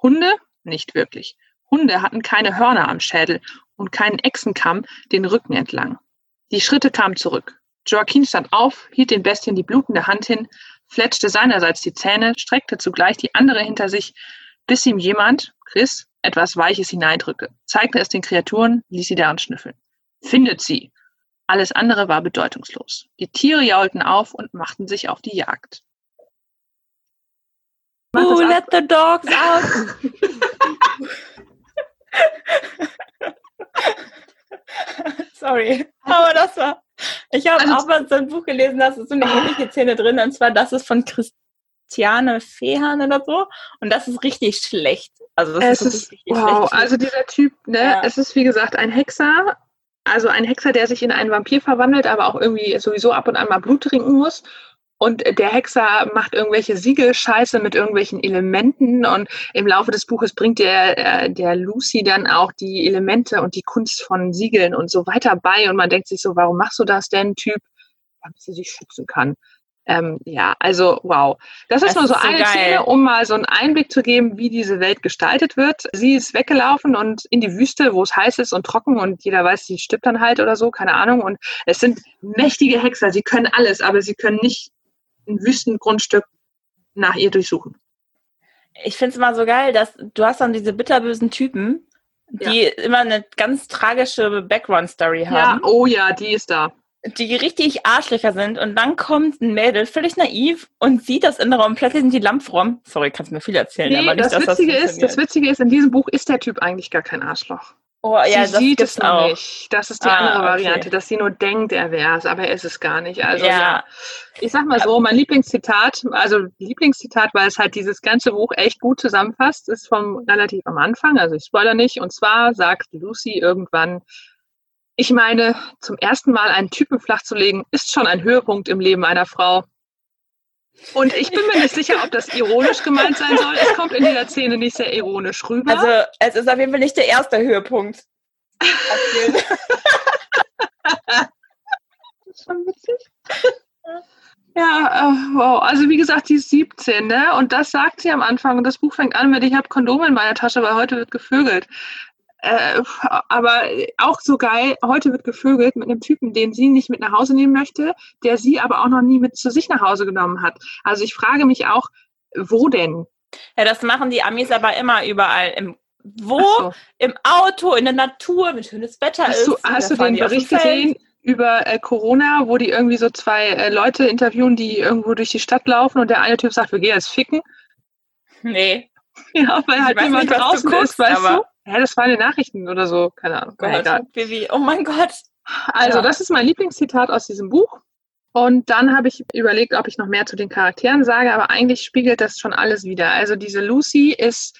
Hunde? Nicht wirklich. Hunde hatten keine Hörner am Schädel und keinen Echsenkamm den Rücken entlang. Die Schritte kamen zurück. Joaquin stand auf, hielt den Bestien die blutende Hand hin, fletschte seinerseits die Zähne, streckte zugleich die andere hinter sich, bis ihm jemand, Chris, etwas Weiches hineindrückte, zeigte es den Kreaturen, ließ sie daran schnüffeln. Findet sie! Alles andere war bedeutungslos. Die Tiere jaulten auf und machten sich auf die Jagd. Who let the dogs out? Sorry, aber das war ich habe auch mal so ein Buch gelesen, da ist so eine ähnliche Szene drin, und zwar das ist von Christiane Fehan oder so. Und das ist richtig schlecht. Also das es ist, ist wow, schlecht. also dieser Typ, ne, ja. es ist wie gesagt ein Hexer, also ein Hexer, der sich in einen Vampir verwandelt, aber auch irgendwie sowieso ab und an mal Blut trinken muss. Und der Hexer macht irgendwelche Siegelscheiße mit irgendwelchen Elementen und im Laufe des Buches bringt der, äh, der Lucy dann auch die Elemente und die Kunst von Siegeln und so weiter bei und man denkt sich so, warum machst du das denn, Typ? Damit sie sich schützen kann. Ähm, ja, also wow. Das ist das nur so, ist so eine geil. Szene, um mal so einen Einblick zu geben, wie diese Welt gestaltet wird. Sie ist weggelaufen und in die Wüste, wo es heiß ist und trocken und jeder weiß, sie stirbt dann halt oder so, keine Ahnung. Und es sind mächtige Hexer, sie können alles, aber sie können nicht ein Wüstengrundstück nach ihr durchsuchen. Ich finde es immer so geil, dass du hast dann diese bitterbösen Typen, die ja. immer eine ganz tragische Background-Story haben. Ja, oh ja, die ist da. Die richtig Arschlöcher sind und dann kommt ein Mädel, völlig naiv, und sieht das Innere und plötzlich sind die Lampen Sorry, kannst mir viel erzählen, nee, aber nicht, das dass Witzige das ist, Das Witzige ist, in diesem Buch ist der Typ eigentlich gar kein Arschloch. Oh, ja, sie sieht es auch. nicht. Das ist die ah, andere Variante, okay. dass sie nur denkt, er wäre es, aber er ist es gar nicht. Also ja. ja. Ich sag mal so, mein Lieblingszitat, also Lieblingszitat, weil es halt dieses ganze Buch echt gut zusammenfasst, ist vom relativ am Anfang, also ich spoiler nicht, und zwar sagt Lucy irgendwann, Ich meine, zum ersten Mal einen Typen flachzulegen, ist schon ein Höhepunkt im Leben einer Frau. Und ich bin mir nicht sicher, ob das ironisch gemeint sein soll. Es kommt in dieser Szene nicht sehr ironisch rüber. Also es ist auf jeden Fall nicht der erste Höhepunkt. das ist schon witzig. Ja, äh, wow. Also wie gesagt, die ist 17, ne? Und das sagt sie am Anfang. Und das Buch fängt an mit, ich habe Kondome in meiner Tasche, weil heute wird gevögelt. Äh, aber auch so geil, heute wird gevögelt mit einem Typen, den sie nicht mit nach Hause nehmen möchte, der sie aber auch noch nie mit zu sich nach Hause genommen hat. Also ich frage mich auch, wo denn? Ja, das machen die Amis aber immer überall. Im, wo? So. Im Auto, in der Natur, wenn schönes Wetter hast ist. Du, hast du den Bericht gesehen über äh, Corona, wo die irgendwie so zwei äh, Leute interviewen, die irgendwo durch die Stadt laufen und der eine Typ sagt, wir gehen jetzt ficken? Nee. Ja, weil halt jemand draußen guckst, ist, weißt du? Ja, das waren die Nachrichten oder so, keine Ahnung. Gott, Baby. Oh mein Gott. Also, ja. das ist mein Lieblingszitat aus diesem Buch. Und dann habe ich überlegt, ob ich noch mehr zu den Charakteren sage, aber eigentlich spiegelt das schon alles wieder. Also diese Lucy ist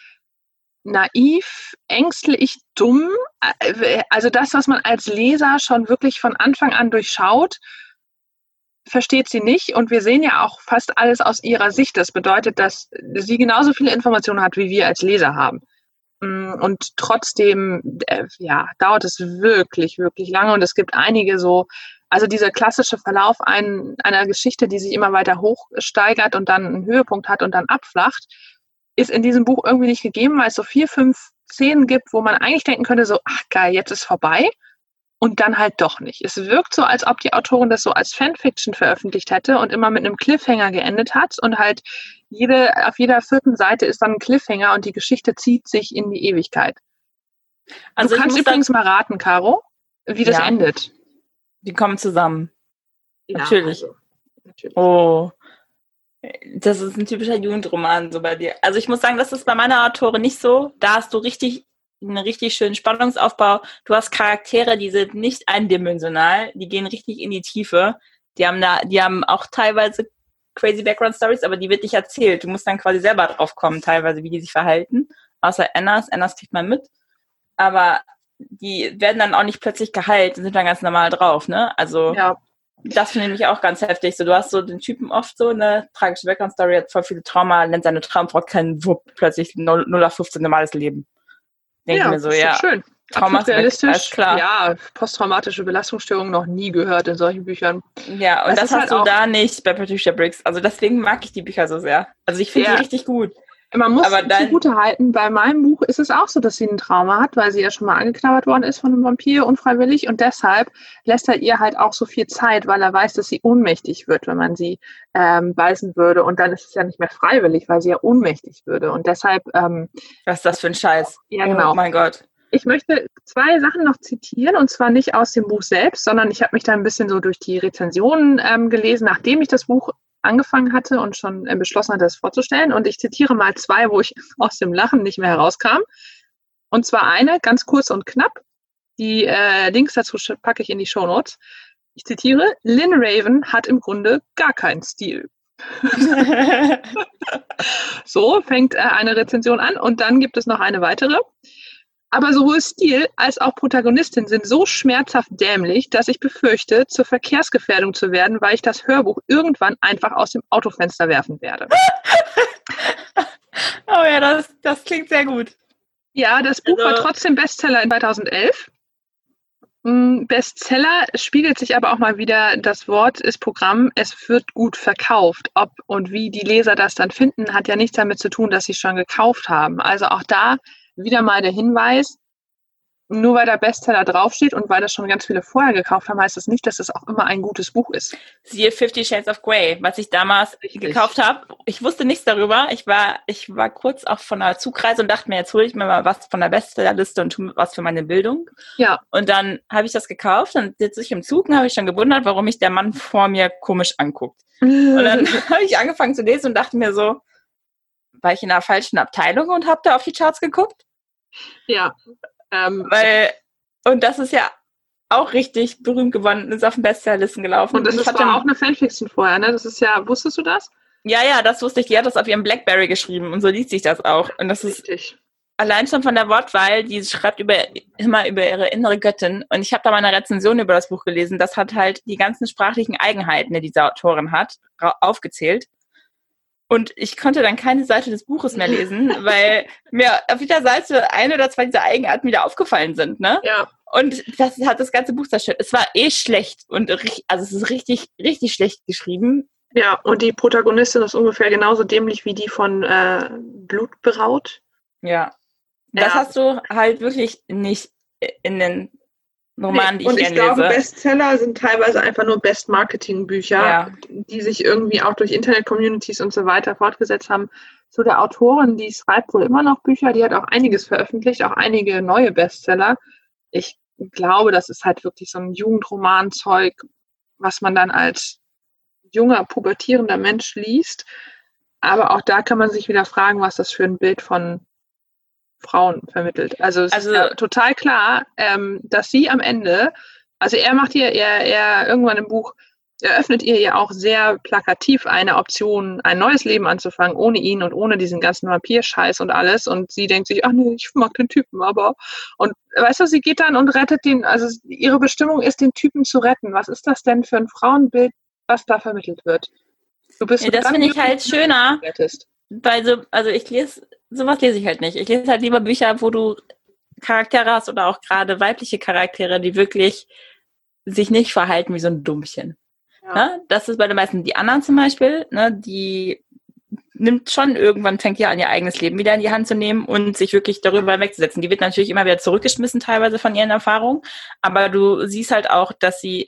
naiv, ängstlich, dumm. Also das, was man als Leser schon wirklich von Anfang an durchschaut, versteht sie nicht. Und wir sehen ja auch fast alles aus ihrer Sicht. Das bedeutet, dass sie genauso viele Informationen hat, wie wir als Leser haben. Mm, und trotzdem, äh, ja, dauert es wirklich, wirklich lange. Und es gibt einige so, also dieser klassische Verlauf ein, einer Geschichte, die sich immer weiter hochsteigert und dann einen Höhepunkt hat und dann abflacht, ist in diesem Buch irgendwie nicht gegeben, weil es so vier, fünf Szenen gibt, wo man eigentlich denken könnte, so, ach geil, jetzt ist vorbei. Und dann halt doch nicht. Es wirkt so, als ob die Autorin das so als Fanfiction veröffentlicht hätte und immer mit einem Cliffhanger geendet hat und halt jede, auf jeder vierten Seite ist dann ein Cliffhanger und die Geschichte zieht sich in die Ewigkeit. Also du kannst übrigens mal raten, Caro, wie das ja. endet. Die kommen zusammen. Ja, natürlich. Also, natürlich. Oh. Das ist ein typischer Jugendroman so bei dir. Also ich muss sagen, das ist bei meiner Autorin nicht so. Da hast du richtig einen richtig schönen Spannungsaufbau. Du hast Charaktere, die sind nicht eindimensional, die gehen richtig in die Tiefe. Die haben da, die haben auch teilweise crazy Background Stories, aber die wird nicht erzählt. Du musst dann quasi selber drauf kommen, teilweise, wie die sich verhalten. Außer Annas. Annas kriegt man mit. Aber die werden dann auch nicht plötzlich geheilt und sind dann ganz normal drauf, ne? Also, ja. das finde ich auch ganz heftig. So, du hast so den Typen oft so eine tragische Background Story, hat voll viele Trauma, nennt seine Traumfrau keinen Wupp, plötzlich 0, 0 auf 15 normales Leben. Denke ja, mir so, ja. Schön. Realistisch, klar. Ja, posttraumatische Belastungsstörungen noch nie gehört in solchen Büchern. Ja, und das, das hast halt du da nicht bei Patricia Briggs. Also deswegen mag ich die Bücher so sehr. Also ich finde ja. die richtig gut. Man muss aber dann, zugute halten, bei meinem Buch ist es auch so, dass sie ein Trauma hat, weil sie ja schon mal angeknabbert worden ist von einem Vampir, unfreiwillig. Und deshalb lässt er ihr halt auch so viel Zeit, weil er weiß, dass sie ohnmächtig wird, wenn man sie ähm, beißen würde. Und dann ist es ja nicht mehr freiwillig, weil sie ja ohnmächtig würde. Und deshalb. Ähm, Was ist das für ein Scheiß? Ja, genau. Oh mein Gott. Ich möchte zwei Sachen noch zitieren, und zwar nicht aus dem Buch selbst, sondern ich habe mich da ein bisschen so durch die Rezensionen ähm, gelesen, nachdem ich das Buch angefangen hatte und schon äh, beschlossen hatte, es vorzustellen. Und ich zitiere mal zwei, wo ich aus dem Lachen nicht mehr herauskam. Und zwar eine, ganz kurz und knapp. Die äh, Links dazu packe ich in die Show Notes. Ich zitiere, Lynn Raven hat im Grunde gar keinen Stil. so fängt äh, eine Rezension an und dann gibt es noch eine weitere. Aber sowohl Stil als auch Protagonistin sind so schmerzhaft dämlich, dass ich befürchte, zur Verkehrsgefährdung zu werden, weil ich das Hörbuch irgendwann einfach aus dem Autofenster werfen werde. oh ja, das, das klingt sehr gut. Ja, das Buch also, war trotzdem Bestseller in 2011. Mm, Bestseller spiegelt sich aber auch mal wieder, das Wort ist Programm, es wird gut verkauft. Ob und wie die Leser das dann finden, hat ja nichts damit zu tun, dass sie schon gekauft haben. Also auch da wieder mal der Hinweis, nur weil der Bestseller draufsteht und weil das schon ganz viele vorher gekauft haben, heißt das nicht, dass es auch immer ein gutes Buch ist. Siehe Fifty Shades of Grey, was ich damals Richtig. gekauft habe. Ich wusste nichts darüber. Ich war, ich war kurz auch von einer Zugreise und dachte mir, jetzt hole ich mir mal was von der Bestsellerliste und tue was für meine Bildung. Ja. Und dann habe ich das gekauft und sitze ich im Zug und habe ich schon gewundert, warum mich der Mann vor mir komisch anguckt. und dann habe ich angefangen zu lesen und dachte mir so, war ich in der falschen Abteilung und habe da auf die Charts geguckt? Ja. Ähm, Weil, und das ist ja auch richtig berühmt geworden, ist auf den Bestsellerlisten gelaufen. Und das ist war auch eine Fanfiction vorher, ne? Das ist ja, wusstest du das? Ja, ja, das wusste ich. Die hat das auf ihrem Blackberry geschrieben und so liest sich das auch. Und das Richtig. ist allein schon von der Wortwahl, die schreibt über immer über ihre innere Göttin. Und ich habe da mal eine Rezension über das Buch gelesen. Das hat halt die ganzen sprachlichen Eigenheiten, die diese Autorin hat, aufgezählt. Und ich konnte dann keine Seite des Buches mehr lesen, weil mir auf jeder Seite eine oder zwei dieser Eigenarten wieder aufgefallen sind, ne? Ja. Und das hat das ganze Buch zerstört. Es war eh schlecht und also es ist richtig, richtig schlecht geschrieben. Ja, und die Protagonistin ist ungefähr genauso dämlich wie die von äh, Blutberaut. Ja. Das ja. hast du halt wirklich nicht in den Roman, die ich Und ich glaube, lese. Bestseller sind teilweise einfach nur Best-Marketing-Bücher, ja. die sich irgendwie auch durch Internet-Communities und so weiter fortgesetzt haben. Zu der Autorin, die schreibt wohl immer noch Bücher, die hat auch einiges veröffentlicht, auch einige neue Bestseller. Ich glaube, das ist halt wirklich so ein Jugendroman-Zeug, was man dann als junger, pubertierender Mensch liest. Aber auch da kann man sich wieder fragen, was das für ein Bild von Frauen vermittelt. Also es also, ist ja total klar, ähm, dass sie am Ende, also er macht ihr, er, er irgendwann im Buch eröffnet ihr ja auch sehr plakativ eine Option, ein neues Leben anzufangen, ohne ihn und ohne diesen ganzen Vampirscheiß und alles. Und sie denkt sich, ach nee, ich mag den Typen, aber. Und weißt du, sie geht dann und rettet den, also ihre Bestimmung ist, den Typen zu retten. Was ist das denn für ein Frauenbild, was da vermittelt wird? Du bist ja, das finde ich halt schöner. Weil so, also ich lese sowas lese ich halt nicht. Ich lese halt lieber Bücher, wo du Charaktere hast oder auch gerade weibliche Charaktere, die wirklich sich nicht verhalten wie so ein Dummchen. Ja. Ne? Das ist bei den meisten. Die anderen zum Beispiel, ne, die nimmt schon irgendwann, fängt ja an, ihr eigenes Leben wieder in die Hand zu nehmen und sich wirklich darüber wegzusetzen. Die wird natürlich immer wieder zurückgeschmissen, teilweise von ihren Erfahrungen, aber du siehst halt auch, dass sie,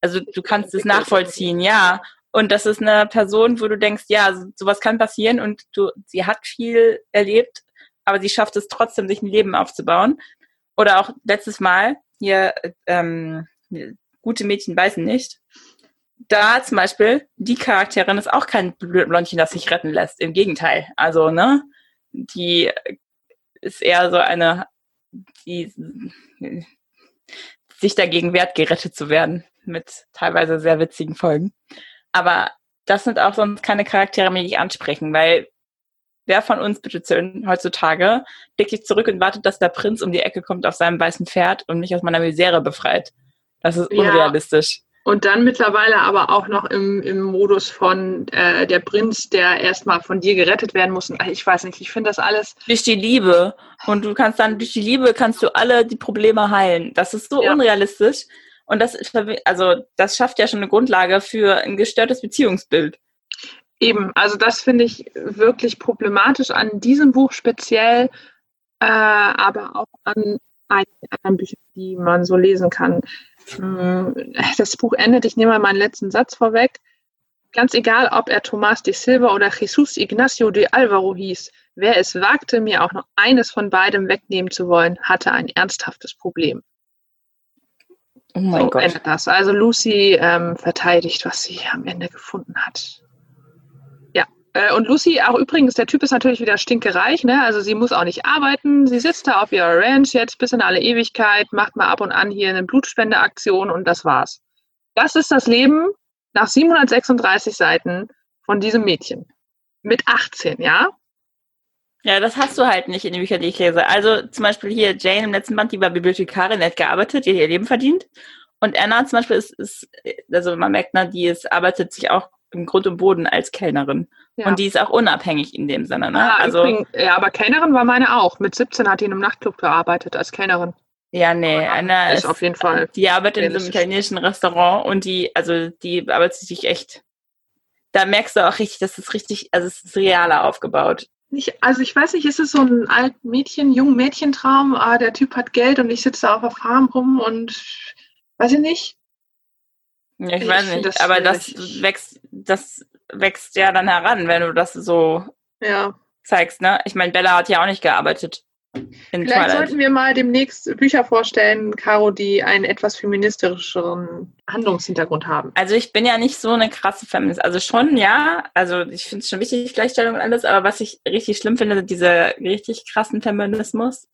also du kannst es nachvollziehen, ja. Und das ist eine Person, wo du denkst, ja, sowas kann passieren und du, sie hat viel erlebt, aber sie schafft es trotzdem, sich ein Leben aufzubauen. Oder auch letztes Mal hier, ähm, gute Mädchen weißen nicht. Da zum Beispiel, die Charakterin ist auch kein Blondchen, das sich retten lässt. Im Gegenteil. Also, ne, die ist eher so eine, die sich dagegen wehrt, gerettet zu werden. Mit teilweise sehr witzigen Folgen. Aber das sind auch sonst keine Charaktere die ich ansprechen, weil wer von uns bitte heutzutage blickt sich zurück und wartet, dass der Prinz um die Ecke kommt auf seinem weißen Pferd und mich aus meiner Misere befreit. Das ist unrealistisch. Ja. Und dann mittlerweile aber auch noch im, im Modus von äh, der Prinz, der erstmal von dir gerettet werden muss. Und, ich weiß nicht, ich finde das alles. Durch die Liebe. Und du kannst dann, durch die Liebe kannst du alle die Probleme heilen. Das ist so ja. unrealistisch. Und das, also, das schafft ja schon eine Grundlage für ein gestörtes Beziehungsbild. Eben, also das finde ich wirklich problematisch an diesem Buch speziell, äh, aber auch an einigen anderen Büchern, die man so lesen kann. Hm, das Buch endet, ich nehme mal meinen letzten Satz vorweg. Ganz egal, ob er Tomás de Silva oder Jesus Ignacio de Alvaro hieß, wer es wagte, mir auch noch eines von beidem wegnehmen zu wollen, hatte ein ernsthaftes Problem. Oh mein so Gott. endet das. Also Lucy ähm, verteidigt, was sie am Ende gefunden hat. Ja. Äh, und Lucy, auch übrigens, der Typ ist natürlich wieder stinkereich, ne? Also sie muss auch nicht arbeiten. Sie sitzt da auf ihrer Ranch jetzt bis in alle Ewigkeit, macht mal ab und an hier eine Blutspendeaktion und das war's. Das ist das Leben nach 736 Seiten von diesem Mädchen. Mit 18, ja? Ja, das hast du halt nicht in den Büchern, die ich lese. Also zum Beispiel hier Jane im letzten Band, die war Bibliothekarin, die hat gearbeitet, die hat ihr Leben verdient. Und Anna zum Beispiel ist, ist also man merkt, na, die ist, arbeitet sich auch im Grund und Boden als Kellnerin. Ja. Und die ist auch unabhängig in dem Sinne. Ne? Ah, also, übrigens, ja, aber Kellnerin war meine auch. Mit 17 hat die in einem Nachtclub gearbeitet als Kellnerin. Ja, nee, Anna ist, ist auf jeden Fall. Die arbeitet in so einem italienischen Restaurant und die, also die arbeitet sich echt. Da merkst du auch richtig, das ist richtig, also es ist realer aufgebaut nicht, also ich weiß nicht, ist es so ein alt Mädchen, jungen Mädchentraum, ah, der Typ hat Geld und ich sitze da auf der Farm rum und weiß ich nicht. Ja, ich, ich weiß nicht, das aber das wächst, das wächst ja dann heran, wenn du das so ja. zeigst, ne? Ich meine, Bella hat ja auch nicht gearbeitet. Vielleicht Twilight. sollten wir mal demnächst Bücher vorstellen, Caro, die einen etwas feministischeren Handlungshintergrund haben. Also ich bin ja nicht so eine krasse Feminist. Also schon, ja. Also ich finde es schon wichtig, Gleichstellung und alles. Aber was ich richtig schlimm finde, dieser richtig krassen Feminismus.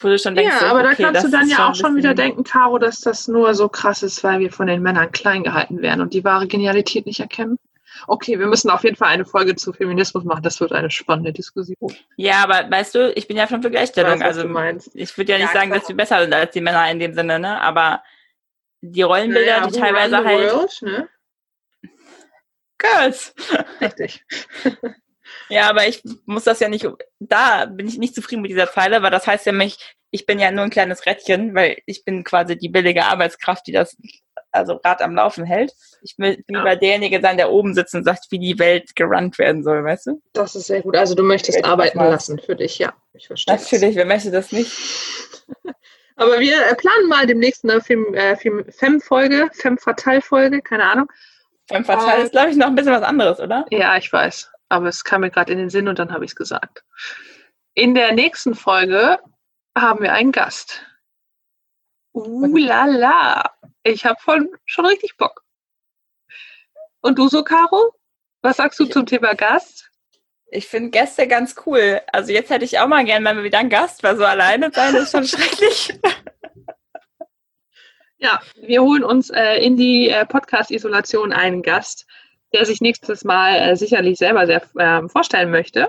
Wo du schon denkst, ja, so, aber okay, da kannst du dann ja auch schon wieder denken, Caro, dass das nur so krass ist, weil wir von den Männern klein gehalten werden und die wahre Genialität nicht erkennen. Okay, wir müssen auf jeden Fall eine Folge zu Feminismus machen. Das wird eine spannende Diskussion. Ja, aber weißt du, ich bin ja schon für Gleichstellung. Weiß, also ich würde ja nicht ja, sagen, dass wir besser sind als die Männer in dem Sinne, ne? Aber die Rollenbilder, naja, die teilweise halt. World, ne? Girls. Richtig. ja, aber ich muss das ja nicht. Da bin ich nicht zufrieden mit dieser Zeile, weil das heißt ja mich, ich bin ja nur ein kleines Rädchen, weil ich bin quasi die billige Arbeitskraft, die das also Rad am Laufen hält. Ich will ja. lieber derjenige sein, der oben sitzt und sagt, wie die Welt gerannt werden soll, weißt du? Das ist sehr gut. Also du möchtest arbeiten lassen für dich, ja. Ich verstehe. Natürlich, wer möchte das nicht? Aber wir äh, planen mal demnächst eine Fem-Folge, Fem-Fatal-Folge, keine Ahnung. Fem-Fatal äh, ist, glaube ich, noch ein bisschen was anderes, oder? Ja, ich weiß. Aber es kam mir gerade in den Sinn und dann habe ich es gesagt. In der nächsten Folge haben wir einen Gast. Uh, la, la. Ich habe schon richtig Bock. Und du so, Caro? Was sagst du ich, zum Thema Gast? Ich finde Gäste ganz cool. Also jetzt hätte ich auch mal gern mal wieder einen Gast, weil so alleine sein ist schon schrecklich. Ja, wir holen uns äh, in die äh, Podcast-Isolation einen Gast, der sich nächstes Mal äh, sicherlich selber sehr ähm, vorstellen möchte.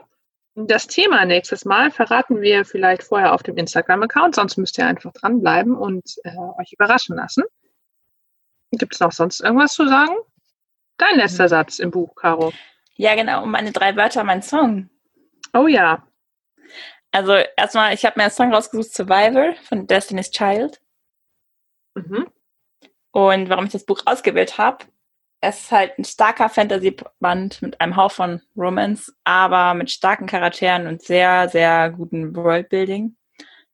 Das Thema nächstes Mal verraten wir vielleicht vorher auf dem Instagram-Account, sonst müsst ihr einfach dranbleiben und äh, euch überraschen lassen. Gibt es noch sonst irgendwas zu sagen? Dein letzter mhm. Satz im Buch, Caro. Ja, genau, meine drei Wörter, mein Song. Oh ja. Also erstmal, ich habe mir einen Song rausgesucht, Survivor von Destiny's Child. Mhm. Und warum ich das Buch ausgewählt habe, es ist halt ein starker Fantasy-Band mit einem Hauch von Romance, aber mit starken Charakteren und sehr, sehr gutem Worldbuilding.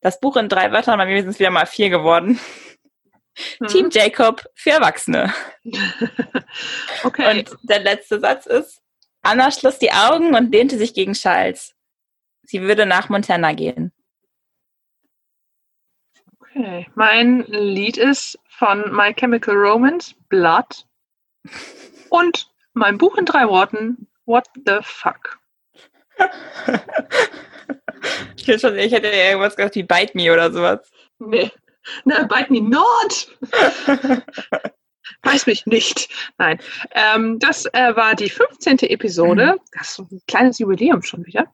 Das Buch in drei Wörtern, bei mir sind es wieder mal vier geworden. Mhm. Team Jacob für Erwachsene. okay. Und der letzte Satz ist, Anna schloss die Augen und lehnte sich gegen Charles. Sie würde nach Montana gehen. Okay. Mein Lied ist von My Chemical Romance, Blood. Und mein Buch in drei Worten, What the fuck? ich, schon, ich hätte irgendwas gesagt wie Bite Me oder sowas. Nee. Na, bite me not! Weiß mich nicht. Nein. Ähm, das äh, war die 15. Episode. Mhm. Das ist ein kleines Jubiläum schon wieder.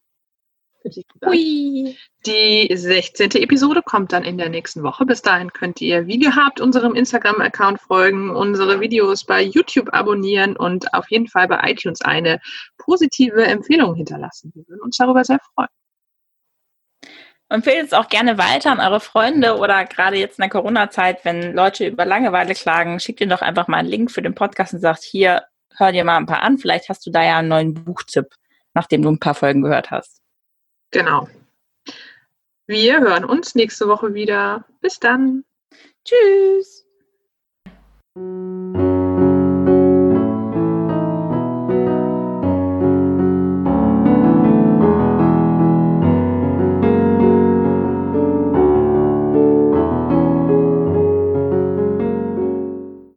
Hui. Die 16. Episode kommt dann in der nächsten Woche. Bis dahin könnt ihr, wie gehabt, unserem Instagram-Account folgen, unsere Videos bei YouTube abonnieren und auf jeden Fall bei iTunes eine positive Empfehlung hinterlassen. Wir würden uns darüber sehr freuen. Empfehlt es auch gerne weiter an eure Freunde oder gerade jetzt in der Corona-Zeit, wenn Leute über Langeweile klagen, schickt ihnen doch einfach mal einen Link für den Podcast und sagt, hier, hör dir mal ein paar an, vielleicht hast du da ja einen neuen Buchtipp, nachdem du ein paar Folgen gehört hast. Genau. Wir hören uns nächste Woche wieder. Bis dann. Tschüss.